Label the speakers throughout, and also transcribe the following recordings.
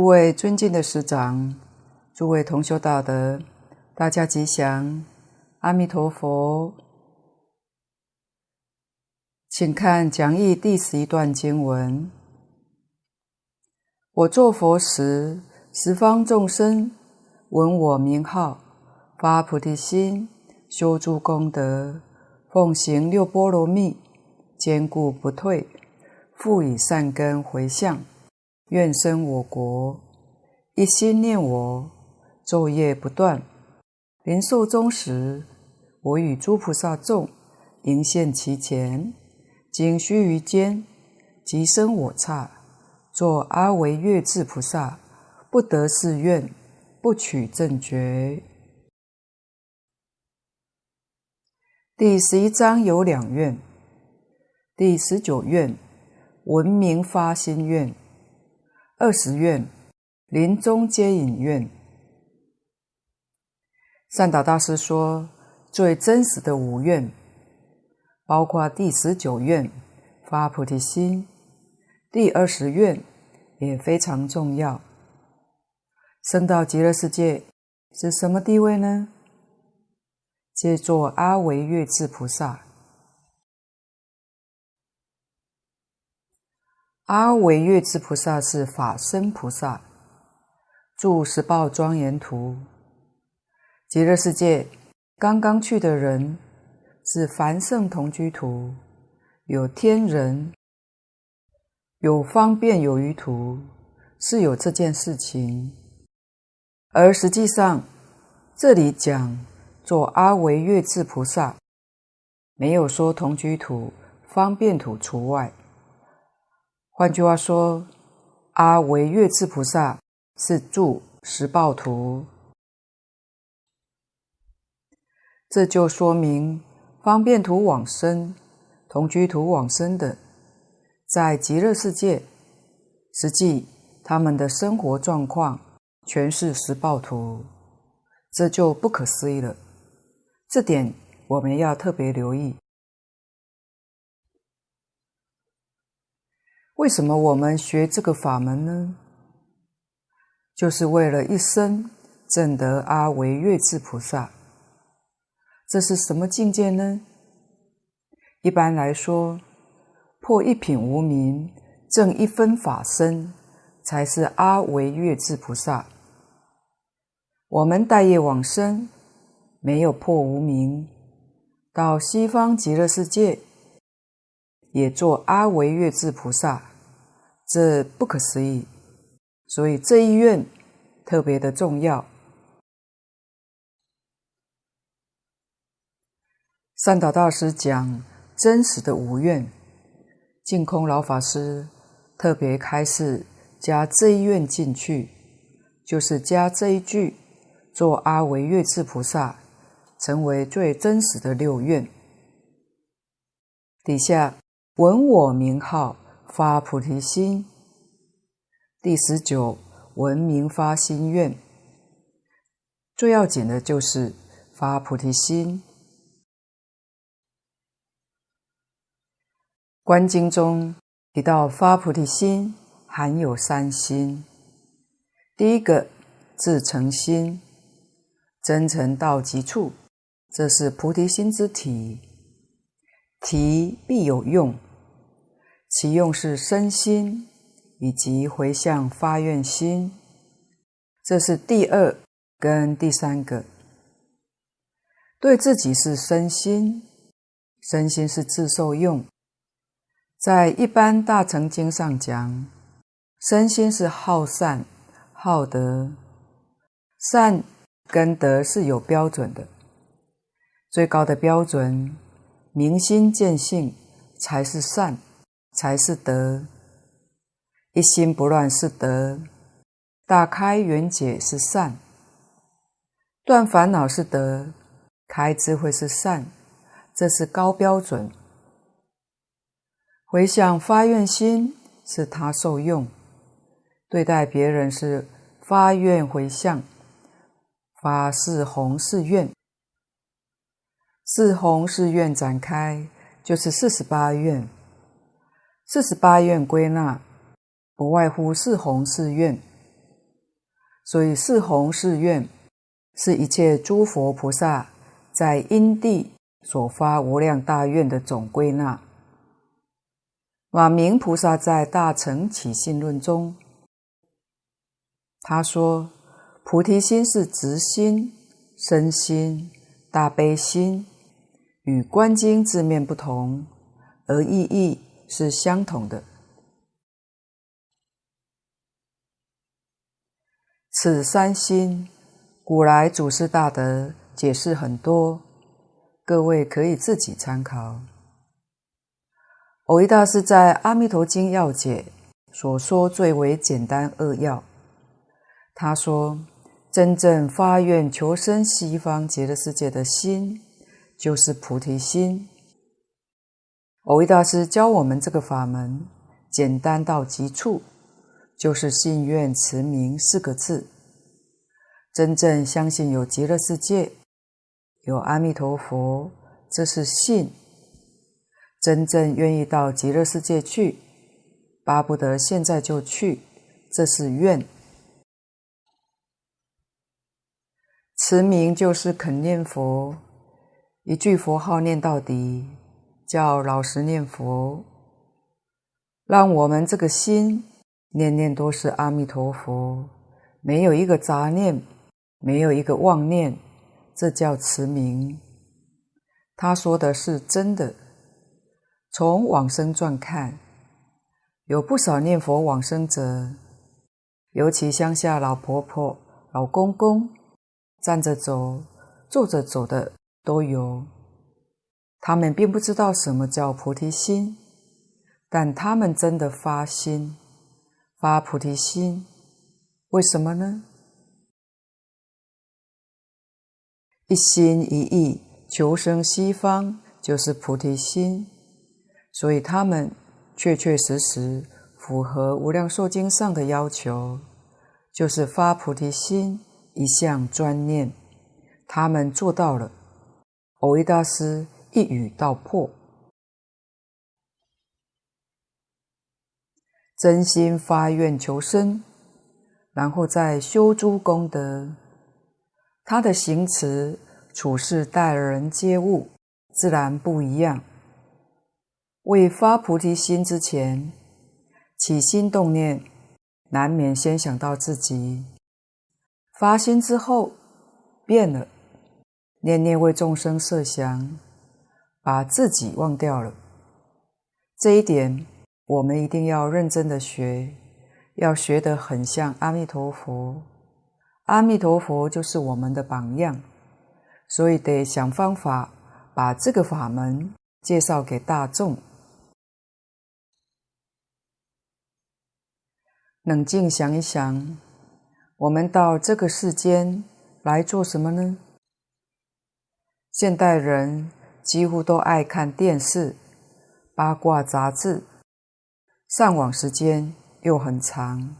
Speaker 1: 诸位尊敬的师长，诸位同修大德，大家吉祥，阿弥陀佛。请看讲义第十一段经文：我作佛时，十方众生闻我名号，发菩提心，修诸功德，奉行六波罗蜜，坚固不退，复以善根回向。愿生我国，一心念我，昼夜不断。临寿终时，我与诸菩萨众迎现其前，经须臾间，即生我刹，作阿惟越智菩萨，不得誓愿，不取正觉。第十一章有两愿，第十九愿闻名发心愿。二十愿，临终接引愿。善导大师说，最真实的五愿，包括第十九愿发菩提心，第二十愿也非常重要。升到极乐世界是什么地位呢？皆作阿惟越致菩萨。阿惟越致菩萨是法身菩萨，住十报庄严图。极乐世界刚刚去的人是凡圣同居土，有天人，有方便有余土，是有这件事情。而实际上，这里讲做阿惟越智菩萨，没有说同居土、方便土除外。换句话说，阿惟越致菩萨是住十报图，这就说明方便图往生、同居图往生的，在极乐世界，实际他们的生活状况全是十报图，这就不可思议了。这点我们要特别留意。为什么我们学这个法门呢？就是为了一生证得阿惟越智菩萨。这是什么境界呢？一般来说，破一品无明，证一分法身，才是阿惟越智菩萨。我们带业往生，没有破无明，到西方极乐世界，也做阿惟越智菩萨。这不可思议，所以这一愿特别的重要。善导大师讲真实的五愿，净空老法师特别开示加这一愿进去，就是加这一句，做阿惟越致菩萨，成为最真实的六愿。底下闻我名号。发菩提心，第十九闻名发心愿，最要紧的就是发菩提心。观经中提到发菩提心含有三心，第一个至诚心，真诚到极处，这是菩提心之体，体必有用。其用是身心以及回向发愿心，这是第二跟第三个。对自己是身心，身心是自受用。在一般大乘经上讲，身心是好善好德，善跟德是有标准的，最高的标准，明心见性才是善。才是德，一心不乱是德，大开缘解是善，断烦恼是德，开智慧是善，这是高标准。回向发愿心是他受用，对待别人是发愿回向，发四弘誓愿，四弘誓愿展开就是四十八愿。四十八愿归纳，不外乎四弘誓愿，所以是弘誓愿，是一切诸佛菩萨在因地所发无量大愿的总归纳。马明菩萨在《大乘起信论》中，他说：“菩提心是直心、身心、大悲心，与观经字面不同，而意义是相同的。此三心，古来祖师大德解释很多，各位可以自己参考。”蕅益大师在《阿弥陀经要解》所说最为简单扼要。他说：“真正发愿求生西方极乐世界的心，就是菩提心。”蕅益大师教我们这个法门，简单到极处，就是信愿持名四个字。真正相信有极乐世界，有阿弥陀佛，这是信。真正愿意到极乐世界去，巴不得现在就去，这是愿。持名就是肯念佛，一句佛号念到底，叫老实念佛，让我们这个心念念都是阿弥陀佛，没有一个杂念，没有一个妄念，这叫持名。他说的是真的。从往生传看，有不少念佛往生者，尤其乡下老婆婆、老公公，站着走、坐着走的都有。他们并不知道什么叫菩提心，但他们真的发心，发菩提心。为什么呢？一心一意求生西方，就是菩提心。所以他们确确实实符合《无量寿经》上的要求，就是发菩提心，一向专念。他们做到了，蕅益大师一语道破。真心发愿求生，然后再修诸功德，他的行持处事待人接物，自然不一样。未发菩提心之前，起心动念，难免先想到自己；发心之后，变了，念念为众生设想，把自己忘掉了。这一点，我们一定要认真的学，要学得很像阿弥陀佛。阿弥陀佛就是我们的榜样，所以得想方法把这个法门介绍给大众。冷静想一想，我们到这个世间来做什么呢？现代人几乎都爱看电视、八卦杂志，上网时间又很长。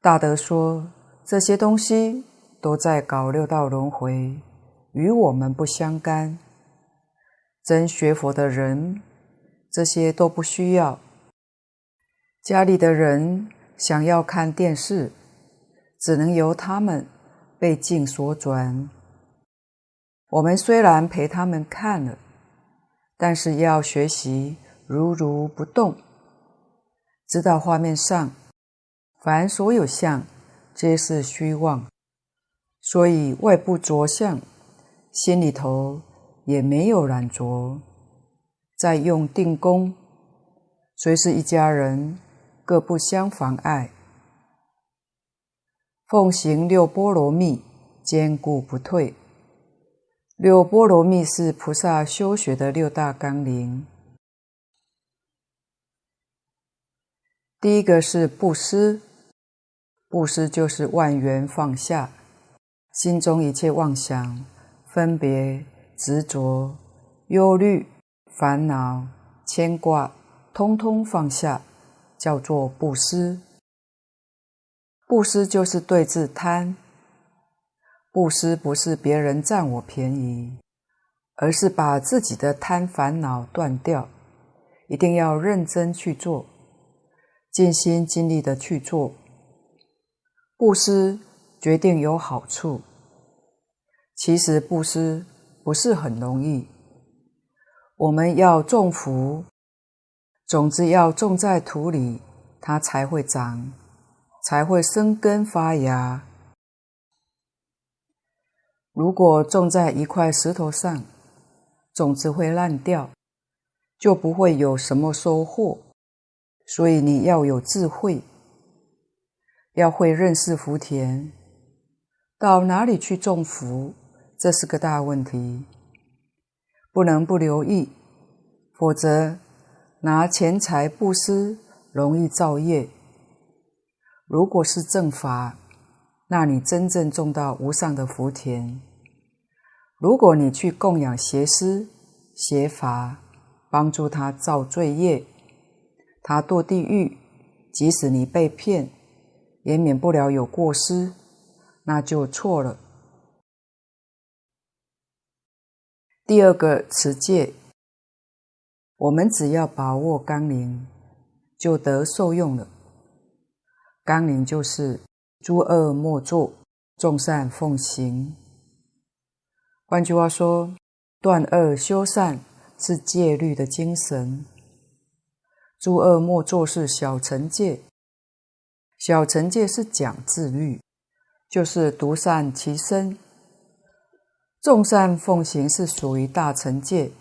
Speaker 1: 大德说，这些东西都在搞六道轮回，与我们不相干。真学佛的人，这些都不需要。家里的人想要看电视，只能由他们被境所转。我们虽然陪他们看了，但是要学习如如不动，知道画面上凡所有相皆是虚妄，所以外部着相，心里头也没有染着。再用定功，虽是一家人。各不相妨碍，奉行六波罗蜜，坚固不退。六波罗蜜是菩萨修学的六大纲领。第一个是布施，布施就是万缘放下，心中一切妄想、分别、执着、忧虑、烦恼、牵挂，通通放下。叫做布施，布施就是对治贪。布施不是别人占我便宜，而是把自己的贪烦恼断掉，一定要认真去做，尽心尽力的去做。布施决定有好处。其实布施不是很容易。我们要种福，种子要种在土里，它才会长，才会生根发芽。如果种在一块石头上，种子会烂掉，就不会有什么收获。所以你要有智慧，要会认识福田，到哪里去种福，这是个大问题。不能不留意，否则拿钱财布施容易造业。如果是正法，那你真正种到无上的福田。如果你去供养邪师邪法，帮助他造罪业，他堕地狱，即使你被骗，也免不了有过失，那就错了。第二个持戒，我们只要把握纲领，就得受用了。纲领就是诸恶莫作，众善奉行。换句话说，断恶修善是戒律的精神。诸恶莫作是小乘戒，小乘戒是讲自律，就是独善其身。众善奉行是属于大乘戒，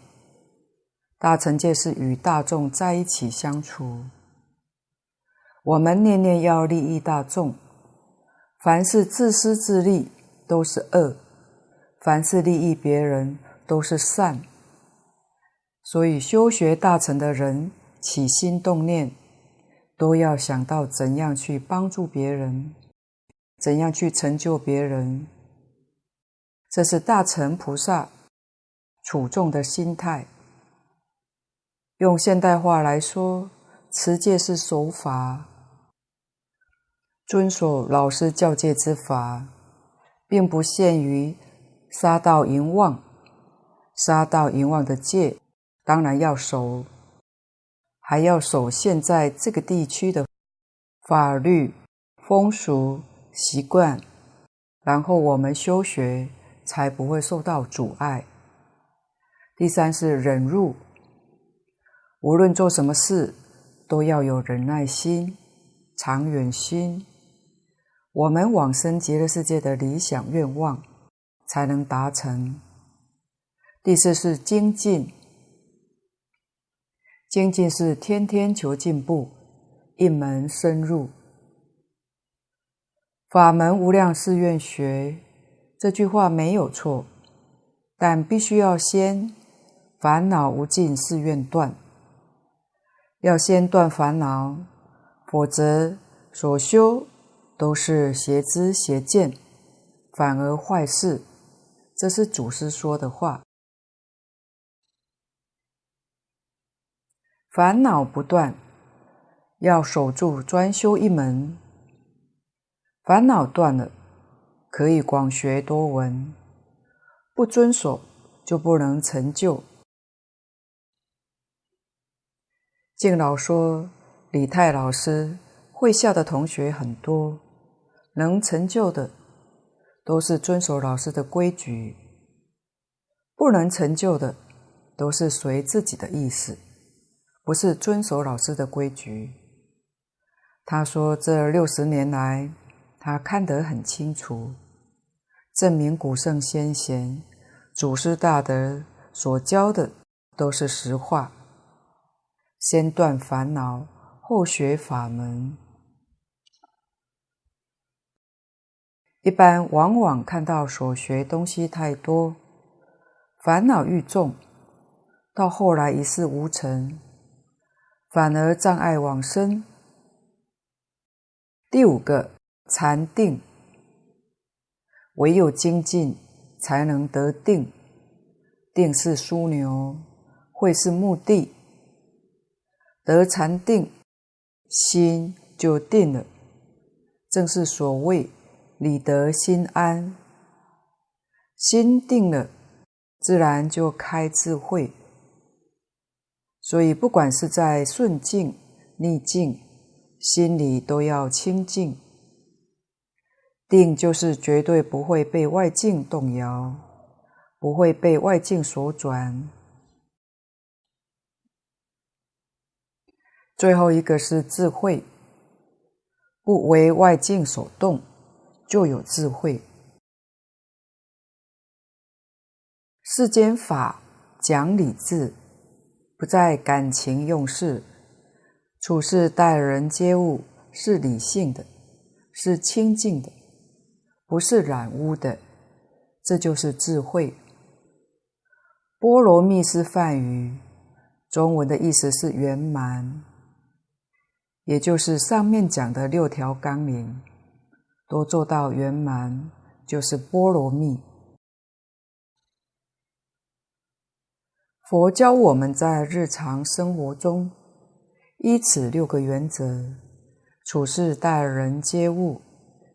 Speaker 1: 大乘戒是与大众在一起相处。我们念念要利益大众，凡是自私自利都是恶，凡是利益别人都是善。所以修学大乘的人起心动念，都要想到怎样去帮助别人，怎样去成就别人。这是大乘菩萨处众的心态。用现代话来说，持戒是守法，遵守老师教诫之法，并不限于杀盗淫妄。杀盗淫妄的戒当然要守，还要守现在这个地区的法律、风俗、习惯，然后我们修学。才不会受到阻碍。第三是忍辱，无论做什么事，都要有忍耐心、长远心，我们往生极乐世界的理想愿望才能达成。第四是精进，精进是天天求进步，一门深入，法门无量誓愿学。这句话没有错，但必须要先烦恼无尽誓愿断，要先断烦恼，否则所修都是邪知邪见，反而坏事。这是祖师说的话。烦恼不断，要守住专修一门，烦恼断了。可以广学多闻，不遵守就不能成就。敬老说，李泰老师会下的同学很多，能成就的都是遵守老师的规矩，不能成就的都是随自己的意思，不是遵守老师的规矩。他说，这六十年来，他看得很清楚。证明古圣先贤、祖师大德所教的都是实话。先断烦恼，后学法门。一般往往看到所学东西太多，烦恼愈重，到后来一事无成，反而障碍往生。第五个禅定。唯有精进，才能得定。定是枢纽，慧是目的。得禅定，心就定了。正是所谓“理得心安”。心定了，自然就开智慧。所以，不管是在顺境、逆境，心里都要清净。定就是绝对不会被外境动摇，不会被外境所转。最后一个是智慧，不为外境所动，就有智慧。世间法讲理智，不在感情用事，处事待人接物是理性的，是清净的。不是染污的，这就是智慧。波罗蜜是梵语，中文的意思是圆满，也就是上面讲的六条纲领都做到圆满，就是波罗蜜。佛教我们在日常生活中依此六个原则处事待人接物。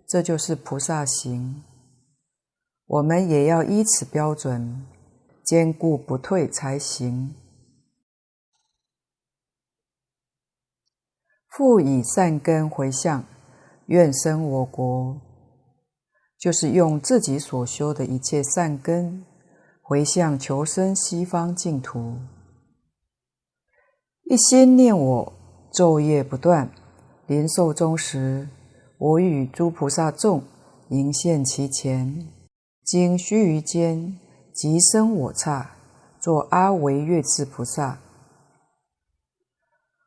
Speaker 1: 这就是菩萨行，我们也要依此标准，坚固不退才行。复以善根回向，愿生我国，就是用自己所修的一切善根回向求生西方净土，一心念我，昼夜不断，临寿终时。我与诸菩萨众迎现其前，经须臾间，即生我刹，作阿惟越致菩萨。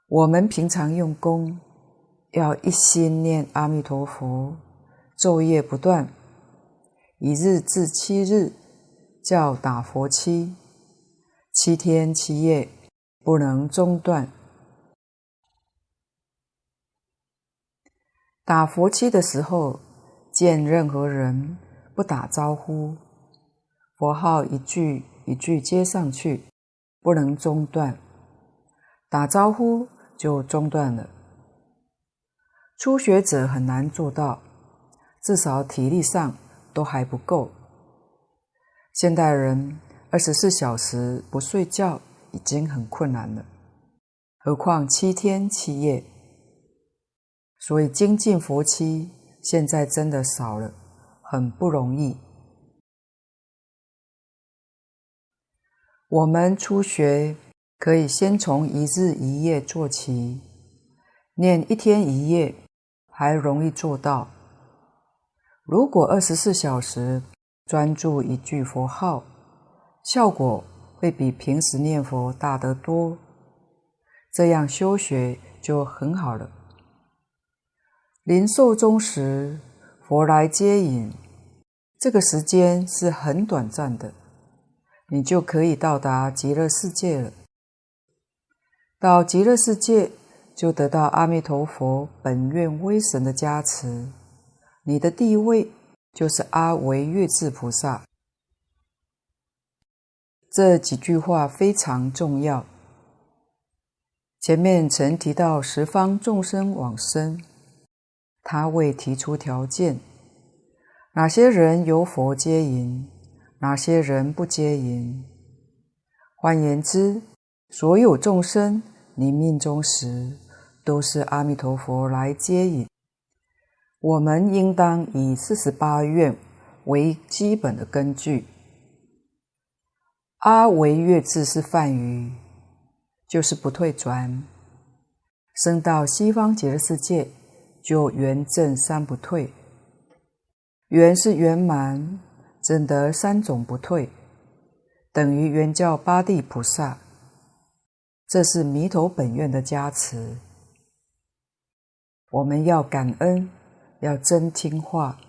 Speaker 1: 我们平常用功，要一心念阿弥陀佛，昼夜不断，一日至七日，叫打佛七，七天七夜不能中断。打佛七的时候，见任何人不打招呼，佛号一句一句接上去，不能中断。打招呼就中断了。初学者很难做到，至少体力上都还不够。现代人二十四小时不睡觉已经很困难了，何况七天七夜。所以精进佛七现在真的少了，很不容易。我们初学可以先从一日一夜做起，念一天一夜还容易做到。如果二十四小时专注一句佛号，效果会比平时念佛大得多。这样修学就很好了。临寿终时，佛来接引，这个时间是很短暂的，你就可以到达极乐世界了。到极乐世界，就得到阿弥陀佛本愿威神的加持，你的地位就是阿惟月智菩萨。这几句话非常重要。前面曾提到十方众生往生。他未提出条件，哪些人由佛接引，哪些人不接引。换言之，所有众生临命终时，都是阿弥陀佛来接引。我们应当以四十八愿为基本的根据。阿惟越致是梵语，就是不退转，升到西方极乐世界。就圆证三不退，圆是圆满，证得三种不退，等于圆教八地菩萨。这是弥陀本愿的加持，我们要感恩，要真听话。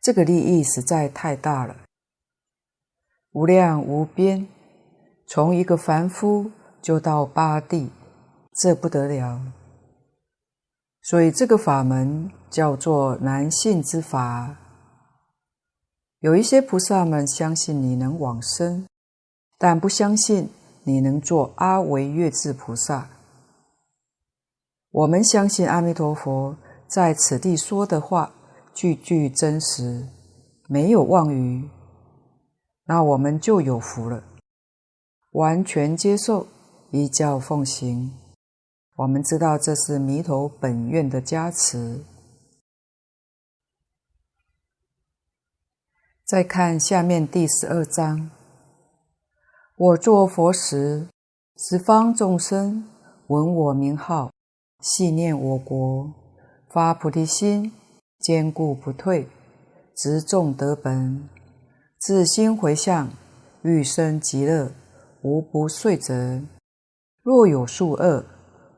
Speaker 1: 这个利益实在太大了，无量无边，从一个凡夫就到八地，这不得了。所以这个法门叫做难信之法。有一些菩萨们相信你能往生，但不相信你能做阿惟越致菩萨。我们相信阿弥陀佛在此地说的话句句真实，没有妄语，那我们就有福了，完全接受，依教奉行。我们知道这是弥陀本愿的加持。再看下面第十二章：我作佛时，十方众生闻我名号，系念我国，发菩提心，坚固不退，执众德本，自心回向，欲生极乐，无不遂则。若有数恶，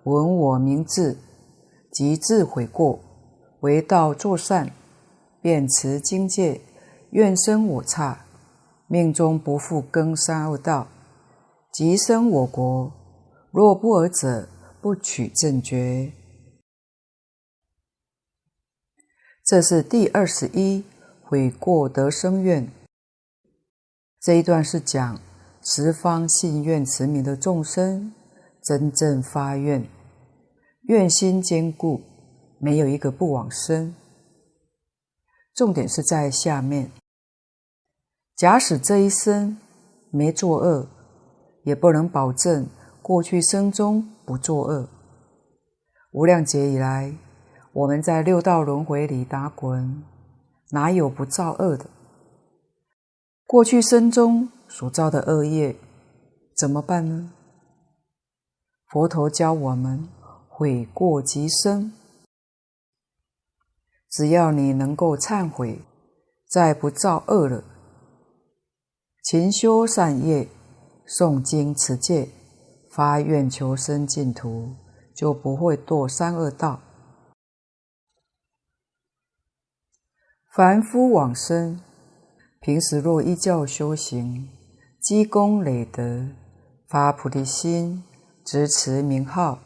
Speaker 1: 闻我名字，即自悔过，为道作善，便持经戒。愿生我刹，命中不复更三恶道，即生我国。若不尔者，不取正觉。这是第二十一悔过得生愿。这一段是讲十方信愿持名的众生真正发愿，愿心坚固，没有一个不往生。重点是在下面。假使这一生没作恶，也不能保证过去生中不作恶。无量劫以来，我们在六道轮回里打滚，哪有不造恶的？过去生中所造的恶业怎么办呢？佛陀教我们悔过即生，只要你能够忏悔，再不造恶了。勤修善业，诵经持戒，发愿求生净土，就不会堕三恶道。凡夫往生，平时若依教修行，积功累德，发菩提心，执持名号，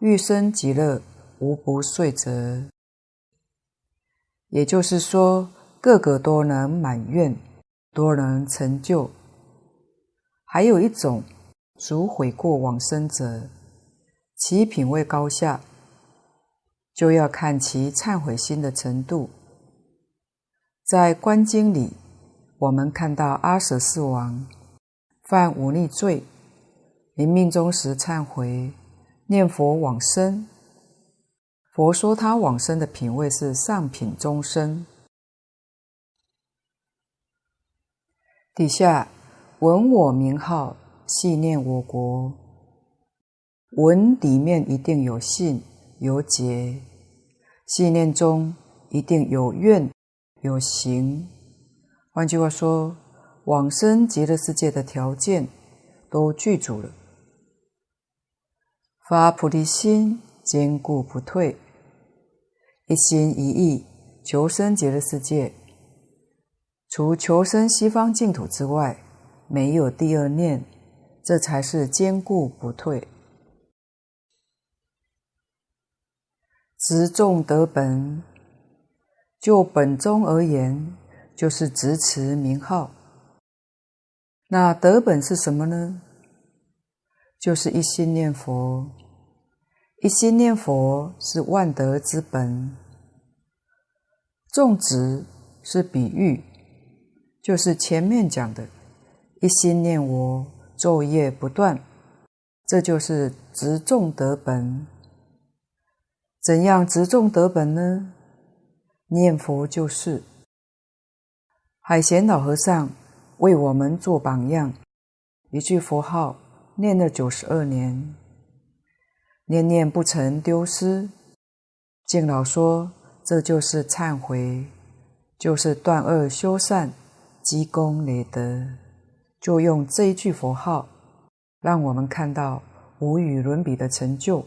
Speaker 1: 欲生极乐，无不遂则。也就是说，个个都能满愿。多人成就，还有一种属悔过往生者，其品位高下，就要看其忏悔心的程度。在观经里，我们看到阿舍世王犯忤逆罪，临命终时忏悔，念佛往生。佛说他往生的品位是上品中生。底下闻我名号，系念我国。闻里面一定有信有解，系念中一定有愿有行。换句话说，往生极乐世界的条件都具足了。发菩提心，坚固不退，一心一意求生极乐世界。除求生西方净土之外，没有第二念，这才是坚固不退。执众德本，就本宗而言，就是执持名号。那德本是什么呢？就是一心念佛。一心念佛是万德之本。众执是比喻。就是前面讲的，一心念我，昼夜不断，这就是执众德本。怎样执众德本呢？念佛就是。海贤老和尚为我们做榜样，一句佛号念了九十二年，念念不曾丢失。敬老说，这就是忏悔，就是断恶修善。积功累德，就用这一句佛号，让我们看到无与伦比的成就。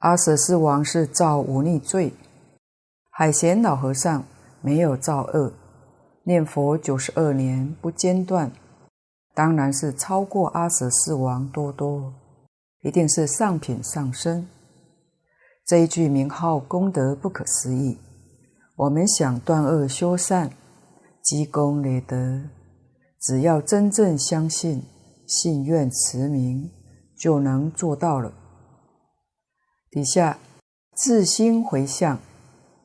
Speaker 1: 阿舍世王是造忤逆罪，海贤老和尚没有造恶，念佛九十二年不间断，当然是超过阿舍世王多多，一定是上品上生。这一句名号功德不可思议。我们想断恶修善，积功累德，只要真正相信、信愿持名，就能做到了。底下自心回向，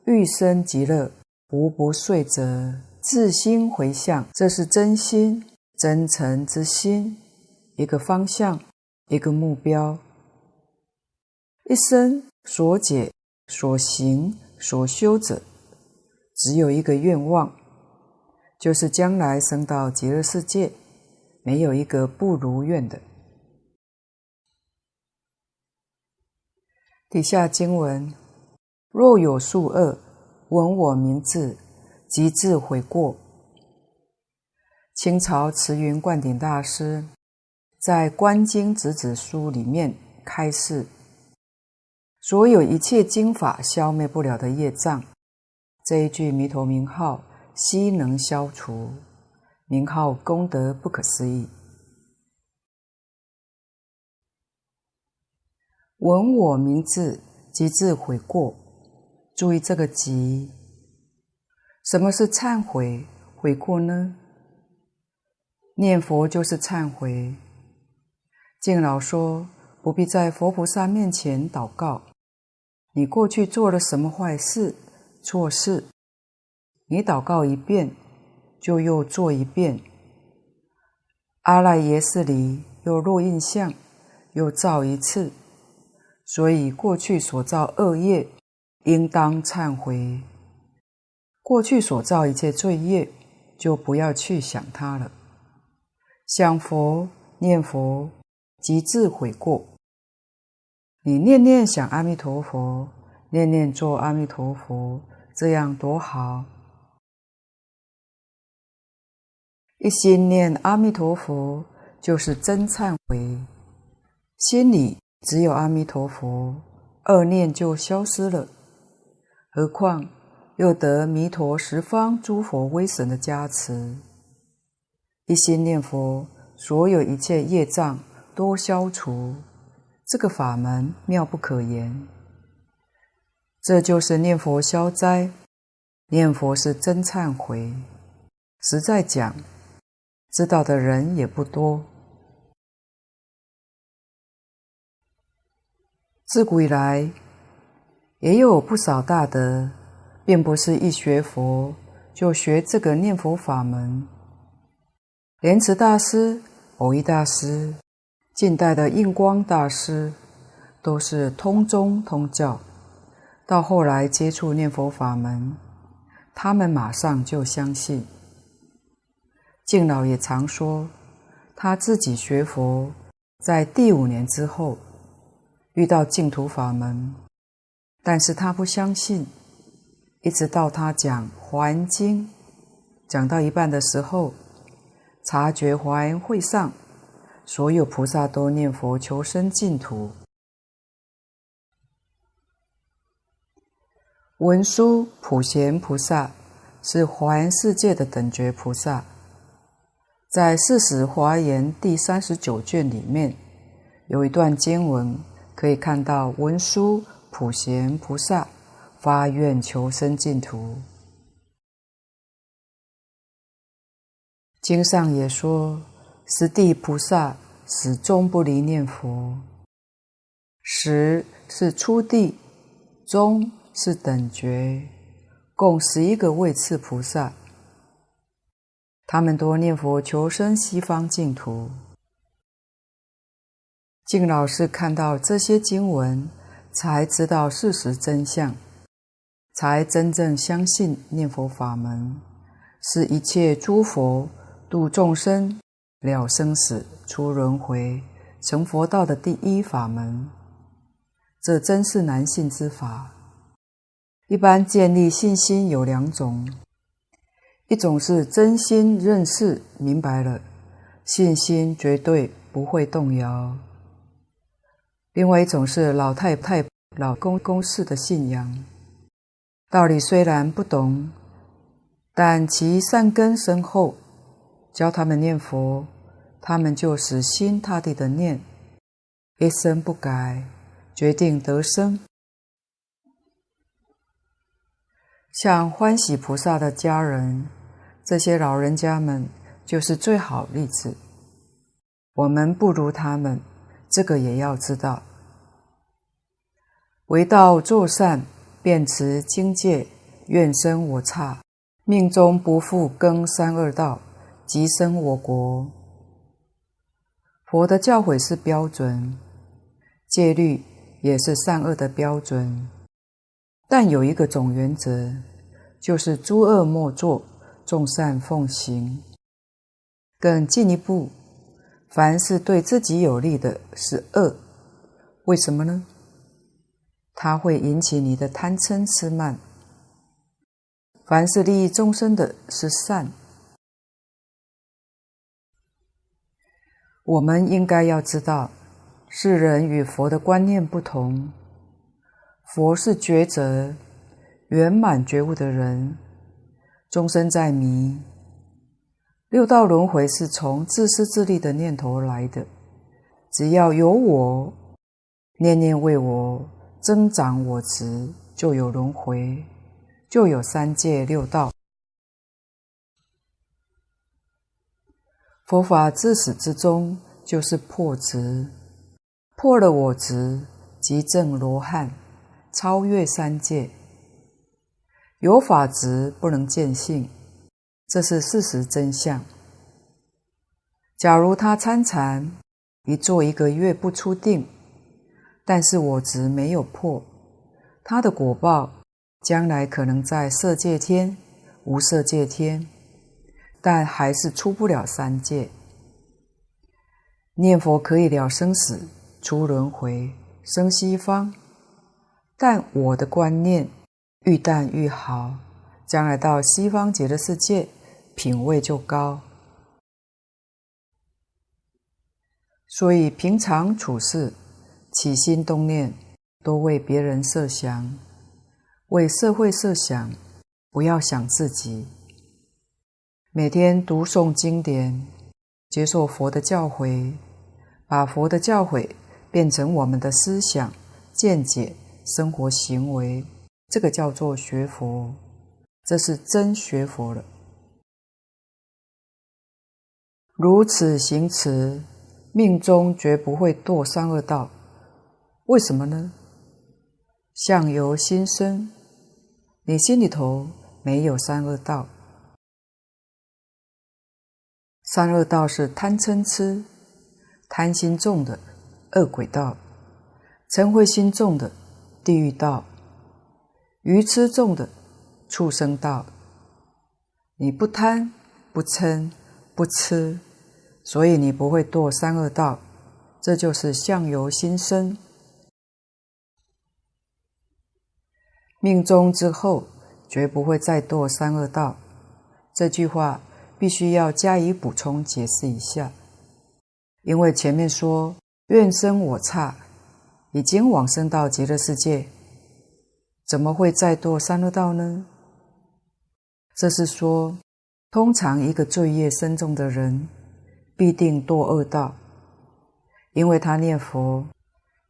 Speaker 1: 欲生极乐，无不遂者。自心回向，这是真心、真诚之心，一个方向，一个目标。一生所解、所行、所修者。只有一个愿望，就是将来升到极乐世界，没有一个不如愿的。底下经文：若有数恶，闻我名字，即自悔过。清朝慈云灌顶大师在《观经直指书》里面开示。所有一切经法消灭不了的业障，这一句弥陀名号悉能消除。名号功德不可思议。闻我名字，即自悔过。注意这个“即”，什么是忏悔、悔过呢？念佛就是忏悔。敬老说，不必在佛菩萨面前祷告。你过去做了什么坏事、做事？你祷告一遍，就又做一遍。阿赖耶识里又落印象，又造一次。所以过去所造恶业，应当忏悔。过去所造一切罪业，就不要去想它了。想佛、念佛，即自悔过。你念念想阿弥陀佛，念念做阿弥陀佛，这样多好！一心念阿弥陀佛，就是真忏悔，心里只有阿弥陀佛，恶念就消失了。何况又得弥陀十方诸佛威神的加持，一心念佛，所有一切业障都消除。这个法门妙不可言，这就是念佛消灾，念佛是真忏悔。实在讲，知道的人也不多。自古以来，也有不少大德，并不是一学佛就学这个念佛法门。莲池大师、藕益大师。近代的印光大师都是通宗通教，到后来接触念佛法门，他们马上就相信。敬老也常说，他自己学佛在第五年之后遇到净土法门，但是他不相信，一直到他讲《华严经》，讲到一半的时候，察觉华严会上。所有菩萨都念佛求生净土。文殊普贤菩萨是华严世界的等觉菩萨，在《四十华严》第三十九卷里面有一段经文，可以看到文殊普贤菩萨发愿求生净土。经上也说。十地菩萨始终不离念佛，十是初地，中是等觉，共十一个位次菩萨，他们多念佛求生西方净土。敬老是看到这些经文，才知道事实真相，才真正相信念佛法门是一切诸佛度众生。了生死、出轮回、成佛道的第一法门，这真是难信之法。一般建立信心有两种，一种是真心认识明白了，信心绝对不会动摇；另外一种是老太太、老公公式的信仰，道理虽然不懂，但其善根深厚。教他们念佛，他们就死心塌地的念，一生不改，决定得生。像欢喜菩萨的家人，这些老人家们就是最好例子。我们不如他们，这个也要知道。为道作善，便持经戒，愿生我刹，命中不复更三恶道。即生我国。佛的教诲是标准，戒律也是善恶的标准，但有一个总原则，就是诸恶莫作，众善奉行。更进一步，凡是对自己有利的是恶，为什么呢？它会引起你的贪嗔痴慢。凡是利益众生的是善。我们应该要知道，世人与佛的观念不同。佛是抉择，圆满觉悟的人，终生在迷。六道轮回是从自私自利的念头来的，只要有我，念念为我增长我执，就有轮回，就有三界六道。佛法自始至终就是破执，破了我执，即证罗汉，超越三界。有法执不能见性。这是事实真相。假如他参禅，一坐一个月不出定，但是我执没有破，他的果报将来可能在色界天、无色界天，但还是出不了三界。念佛可以了生死、出轮回、生西方，但我的观念愈淡愈好，将来到西方极乐世界。品位就高，所以平常处事、起心动念多为别人设想，为社会设想，不要想自己。每天读诵经典，接受佛的教诲，把佛的教诲变成我们的思想、见解、生活行为，这个叫做学佛，这是真学佛了。如此行持，命中绝不会堕三恶道。为什么呢？相由心生，你心里头没有三恶道。三恶道是贪嗔痴，贪心重的恶鬼道，嗔恚心重的地狱道，愚痴重的畜生道。你不贪不嗔不痴。所以你不会堕三恶道，这就是相由心生。命中之后，绝不会再堕三恶道。这句话必须要加以补充解释一下，因为前面说愿生我刹，已经往生到极乐世界，怎么会再堕三恶道呢？这是说，通常一个罪业深重的人。必定堕恶道，因为他念佛，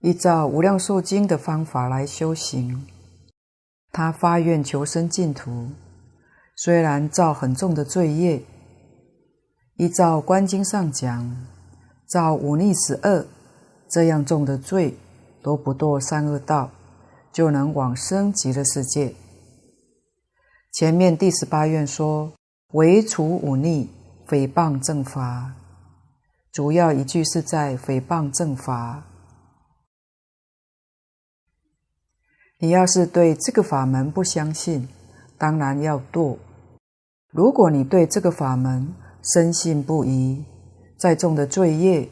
Speaker 1: 依照《无量寿经》的方法来修行，他发愿求生净土，虽然造很重的罪业，依照《观经》上讲，造五逆十恶这样重的罪，都不堕三恶道，就能往生极乐世界。前面第十八愿说，唯除五逆，诽谤正法。主要一句是在诽谤正法。你要是对这个法门不相信，当然要堕。如果你对这个法门深信不疑，再重的罪业，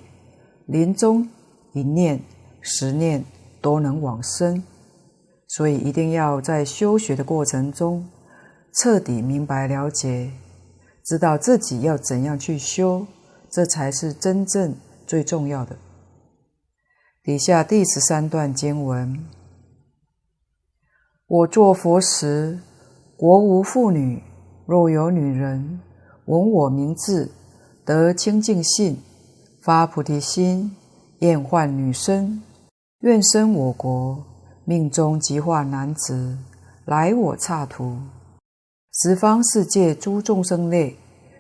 Speaker 1: 临终一念、十念都能往生。所以一定要在修学的过程中，彻底明白了解，知道自己要怎样去修。这才是真正最重要的。底下第十三段经文：我作佛时，国无妇女；若有女人闻我名字，得清净信，发菩提心，厌患女身，愿生我国，命中即化男子，来我刹土。十方世界诸众生类，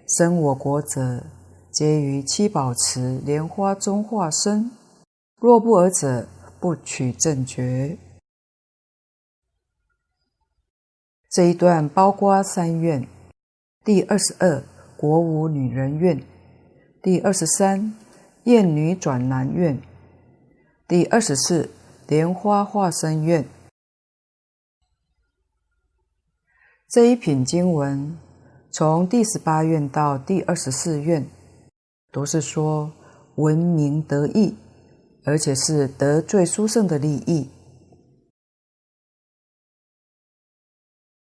Speaker 1: 生我国者。皆于七宝池莲花中化身，若不尔者，不取正觉。这一段包括三愿：第二十二国无女人愿，第二十三厌女转男愿，第二十四莲花化身愿。这一品经文，从第十八愿到第二十四愿，都是说闻名得益，而且是得最殊胜的利益。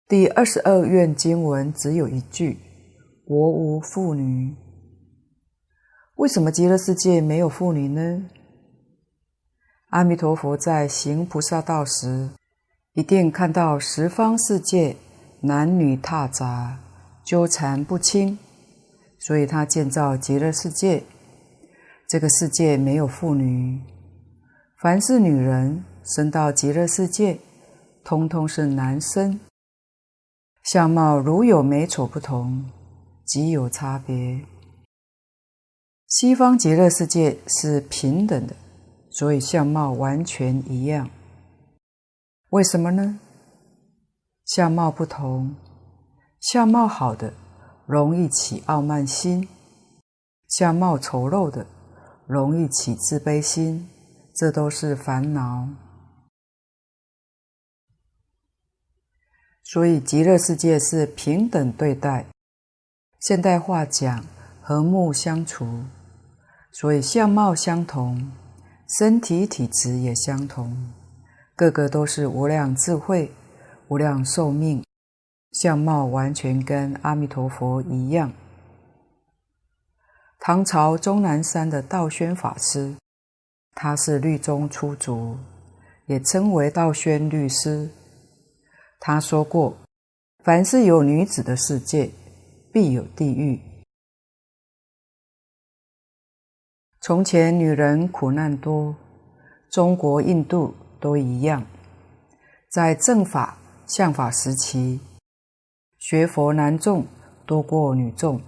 Speaker 1: 第二十二愿经文只有一句：“我无妇女。”为什么极乐世界没有妇女呢？阿弥陀佛在行菩萨道时，一定看到十方世界男女沓杂，纠缠不清，所以他建造极乐世界。这个世界没有妇女，凡是女人生到极乐世界，通通是男生，相貌如有美丑不同，极有差别。西方极乐世界是平等的。所以相貌完全一样，为什么呢？相貌不同，相貌好的容易起傲慢心，相貌丑陋的容易起自卑心，这都是烦恼。所以极乐世界是平等对待，现代话讲和睦相处，所以相貌相同。身体体质也相同，个个都是无量智慧、无量寿命，相貌完全跟阿弥陀佛一样。唐朝终南山的道宣法师，他是律宗初祖，也称为道宣律师。他说过：“凡是有女子的世界，必有地狱。”从前女人苦难多，中国、印度都一样。在正法、相法时期，学佛男众多过女众，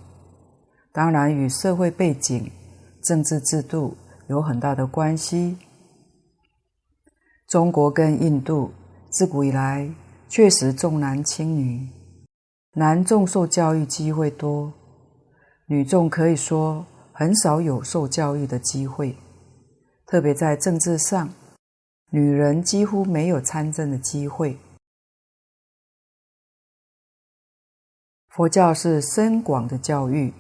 Speaker 1: 当然与社会背景、政治制度有很大的关系。中国跟印度自古以来确实重男轻女，男众受教育机会多，女众可以说。很少有受教育的机会，特别在政治上，女人几乎没有参政的机会。佛教是深广的教育，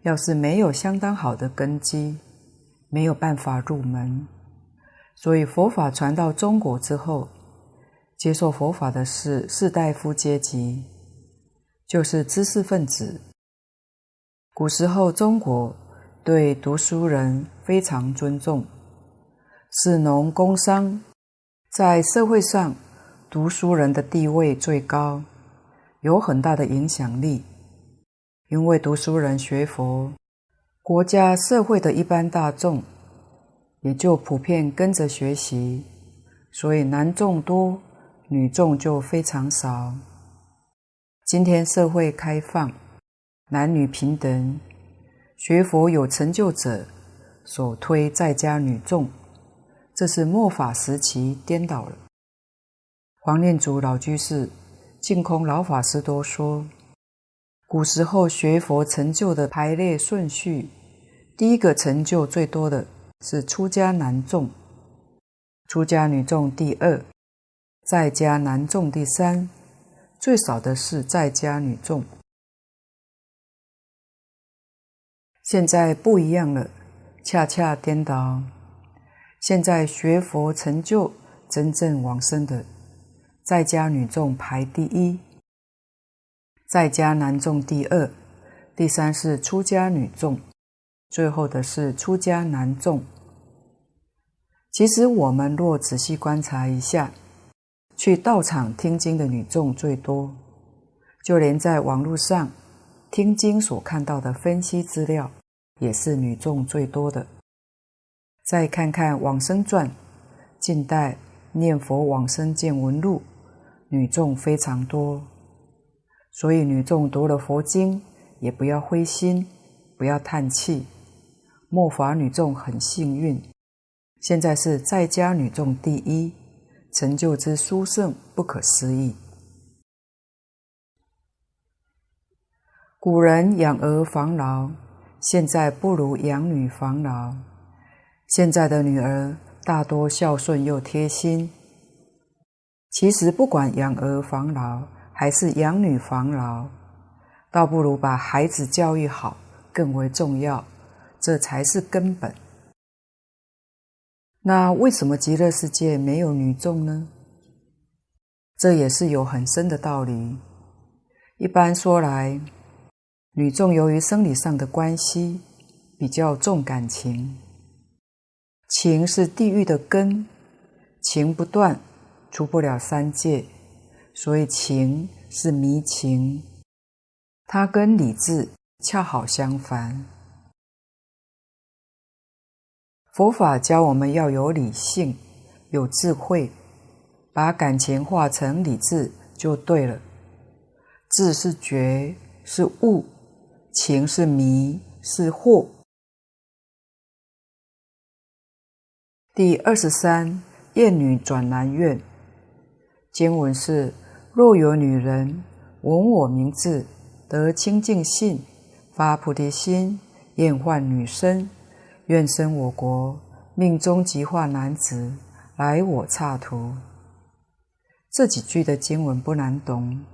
Speaker 1: 要是没有相当好的根基，没有办法入门。所以佛法传到中国之后，接受佛法的是士大夫阶级，就是知识分子。古时候中国。对读书人非常尊重，士农工商在社会上，读书人的地位最高，有很大的影响力。因为读书人学佛，国家社会的一般大众也就普遍跟着学习，所以男众多，女众就非常少。今天社会开放，男女平等。学佛有成就者，所推在家女众，这是末法时期颠倒了。黄念祖老居士、净空老法师都说，古时候学佛成就的排列顺序，第一个成就最多的是出家男众，出家女众第二，在家男众第三，最少的是在家女众。现在不一样了，恰恰颠倒。现在学佛成就真正往生的，在家女众排第一，在家男众第二，第三是出家女众，最后的是出家男众。其实我们若仔细观察一下，去道场听经的女众最多，就连在网络上。听经所看到的分析资料，也是女众最多的。再看看往生传，近代念佛往生见闻录，女众非常多。所以女众读了佛经，也不要灰心，不要叹气。末法女众很幸运，现在是在家女众第一，成就之殊胜不可思议。古人养儿防老，现在不如养女防老。现在的女儿大多孝顺又贴心。其实不管养儿防老还是养女防老，倒不如把孩子教育好更为重要，这才是根本。那为什么极乐世界没有女众呢？这也是有很深的道理。一般说来，女众由于生理上的关系，比较重感情，情是地狱的根，情不断，出不了三界，所以情是迷情。它跟理智恰好相反。佛法教我们要有理性，有智慧，把感情化成理智就对了。智是觉，是悟；情是迷，是惑。第二十三，厌女转男怨。经文是：若有女人闻我名字，得清净信，发菩提心，厌患女身。愿生我国，命中即化男子，来我刹土。这几句的经文不难懂。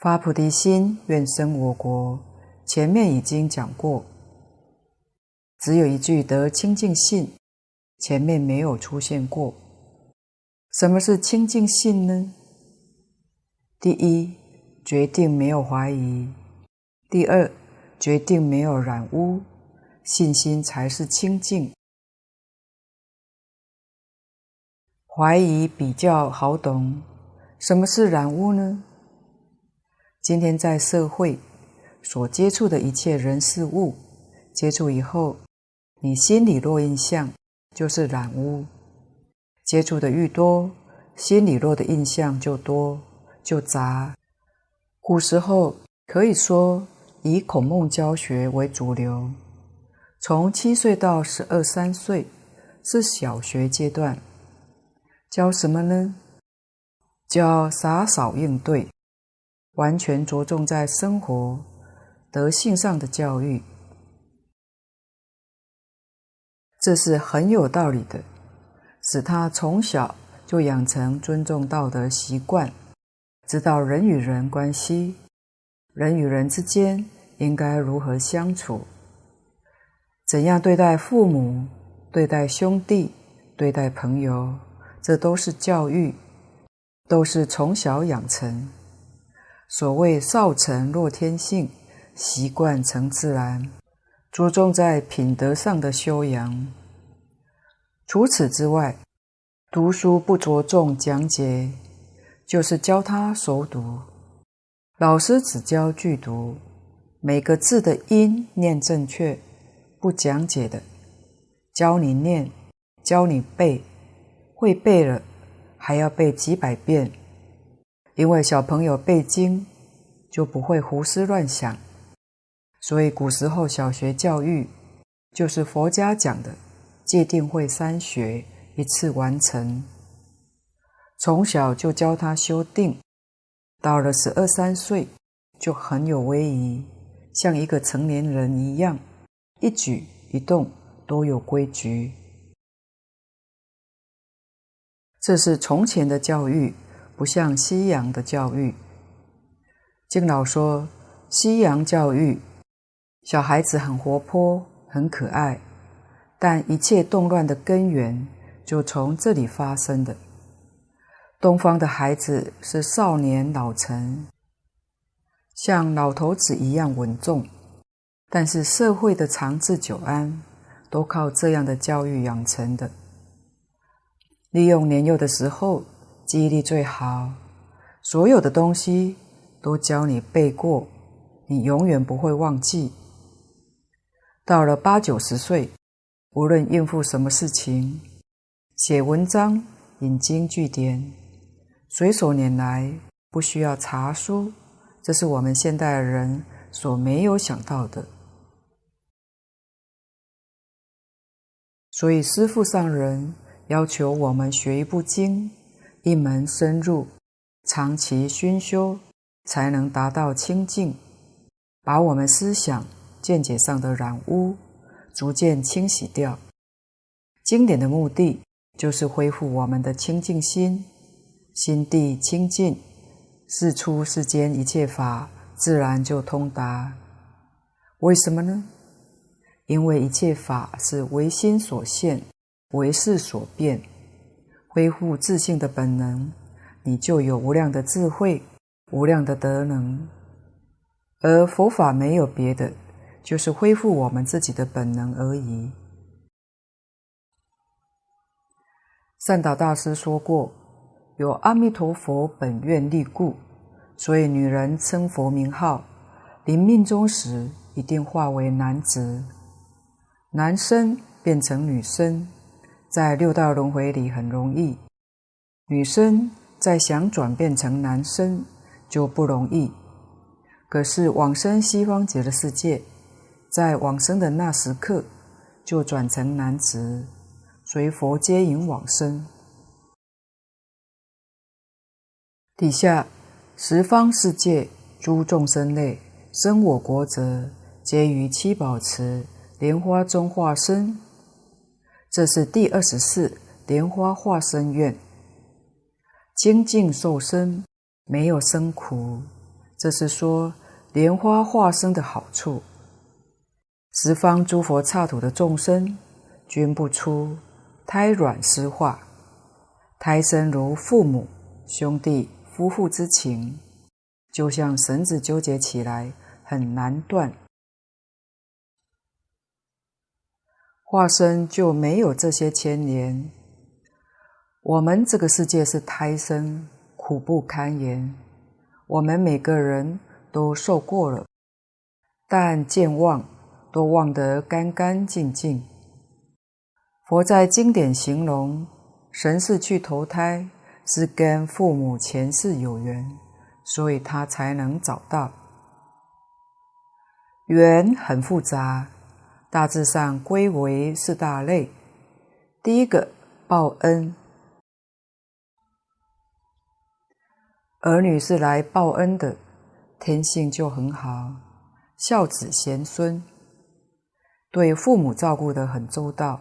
Speaker 1: 发菩提心，愿生我国，前面已经讲过。只有一句得清净信，前面没有出现过。什么是清净信呢？第一，决定没有怀疑；第二，决定没有染污。信心才是清净，怀疑比较好懂。什么是染污呢？今天在社会所接触的一切人事物，接触以后，你心里落印象就是染污。接触的愈多，心里落的印象就多，就杂。古时候可以说以孔孟教学为主流。从七岁到十二三岁是小学阶段，教什么呢？教洒扫应对，完全着重在生活德性上的教育，这是很有道理的，使他从小就养成尊重道德习惯，知道人与人关系，人与人之间应该如何相处。怎样对待父母、对待兄弟、对待朋友，这都是教育，都是从小养成。所谓少成若天性，习惯成自然，着重在品德上的修养。除此之外，读书不着重讲解，就是教他熟读。老师只教句读，每个字的音念正确。不讲解的，教你念，教你背，会背了还要背几百遍，因为小朋友背经就不会胡思乱想，所以古时候小学教育就是佛家讲的戒定慧三学一次完成，从小就教他修定，到了十二三岁就很有威仪，像一个成年人一样。一举一动都有规矩，这是从前的教育，不像西洋的教育。敬老说，西洋教育小孩子很活泼、很可爱，但一切动乱的根源就从这里发生的。东方的孩子是少年老成，像老头子一样稳重。但是社会的长治久安，都靠这样的教育养成的。利用年幼的时候，记忆力最好，所有的东西都教你背过，你永远不会忘记。到了八九十岁，无论应付什么事情，写文章、引经据典，随手拈来，不需要查书，这是我们现代人所没有想到的。所以，师父上人要求我们学一部经，一门深入，长期熏修，才能达到清净，把我们思想见解上的染污逐渐清洗掉。经典的目的就是恢复我们的清净心，心地清净，事出世间一切法，自然就通达。为什么呢？因为一切法是唯心所现，唯识所变。恢复自性的本能，你就有无量的智慧，无量的德能。而佛法没有别的，就是恢复我们自己的本能而已。善导大师说过：“有阿弥陀佛本愿力故，所以女人称佛名号，临命终时一定化为男子，男生变成女生。”在六道轮回里很容易，女生再想转变成男生就不容易。可是往生西方极乐世界，在往生的那时刻就转成男子，随佛接引往生。底下十方世界诸众生类生我国者，皆于七宝池莲花中化身。这是第二十四莲花化身愿，清净受生，没有生苦。这是说莲花化身的好处。十方诸佛刹土的众生，均不出胎卵湿化，胎生如父母、兄弟、夫妇之情，就像绳子纠结起来，很难断。化身就没有这些牵连。我们这个世界是胎生，苦不堪言。我们每个人都受过了，但健忘都忘得干干净净。佛在经典形容，神是去投胎，是跟父母前世有缘，所以他才能找到。缘很复杂。大致上归为四大类。第一个报恩，儿女是来报恩的，天性就很好，孝子贤孙，对父母照顾得很周到，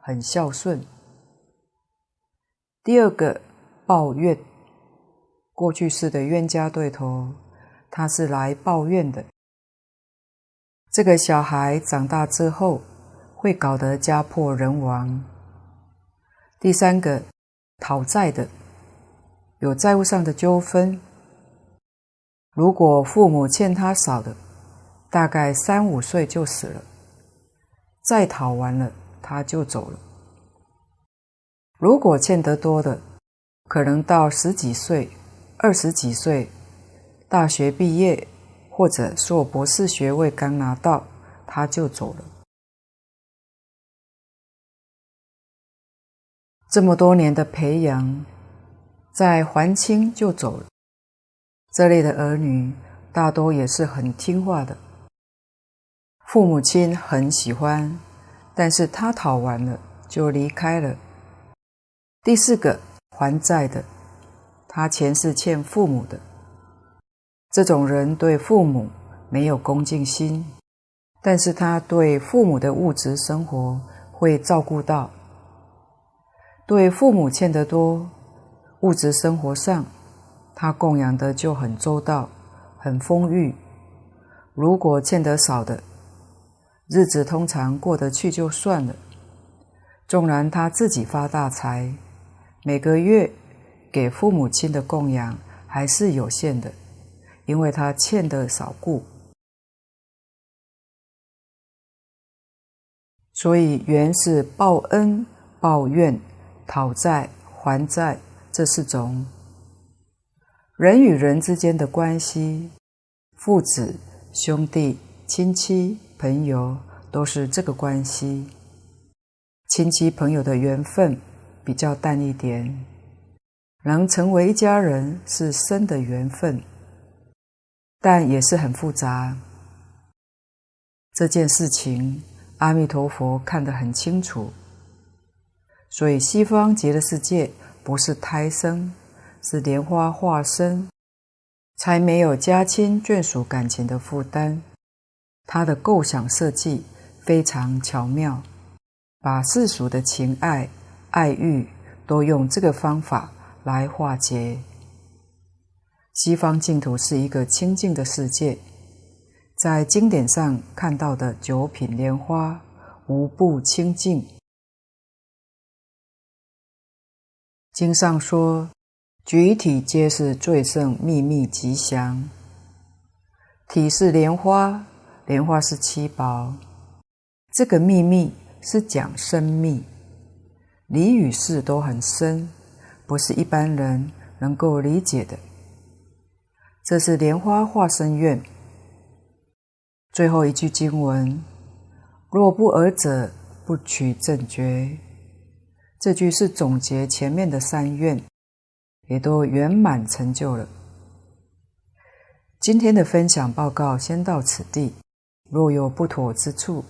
Speaker 1: 很孝顺。第二个抱怨，过去式的冤家对头，他是来抱怨的。这个小孩长大之后会搞得家破人亡。第三个，讨债的，有债务上的纠纷。如果父母欠他少的，大概三五岁就死了，再讨完了他就走了。如果欠得多的，可能到十几岁、二十几岁，大学毕业。或者硕博士学位刚拿到，他就走了。这么多年的培养，在还清就走了。这类的儿女大多也是很听话的，父母亲很喜欢，但是他讨完了就离开了。第四个还债的，他前世欠父母的。这种人对父母没有恭敬心，但是他对父母的物质生活会照顾到。对父母欠得多，物质生活上他供养的就很周到，很丰裕。如果欠得少的，日子通常过得去就算了。纵然他自己发大财，每个月给父母亲的供养还是有限的。因为他欠的少故，所以原是报恩、报怨、讨债、还债这四种。人与人之间的关系，父子、兄弟、亲戚、朋友，都是这个关系。亲戚朋友的缘分比较淡一点，能成为一家人是深的缘分。但也是很复杂。这件事情，阿弥陀佛看得很清楚。所以西方极乐世界不是胎生，是莲花化身，才没有家亲眷属感情的负担。他的构想设计非常巧妙，把世俗的情爱、爱欲都用这个方法来化解。西方净土是一个清净的世界，在经典上看到的九品莲花无不清净。经上说，举体皆是最胜秘密吉祥，体是莲花，莲花是七宝。这个秘密是讲深密，理与事都很深，不是一般人能够理解的。这是莲花化身愿，最后一句经文：“若不尔者，不取正觉。”这句是总结前面的三愿，也都圆满成就了。今天的分享报告先到此地，若有不妥之处，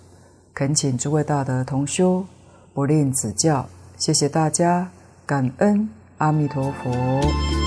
Speaker 1: 恳请诸位大德同修不吝指教。谢谢大家，感恩阿弥陀佛。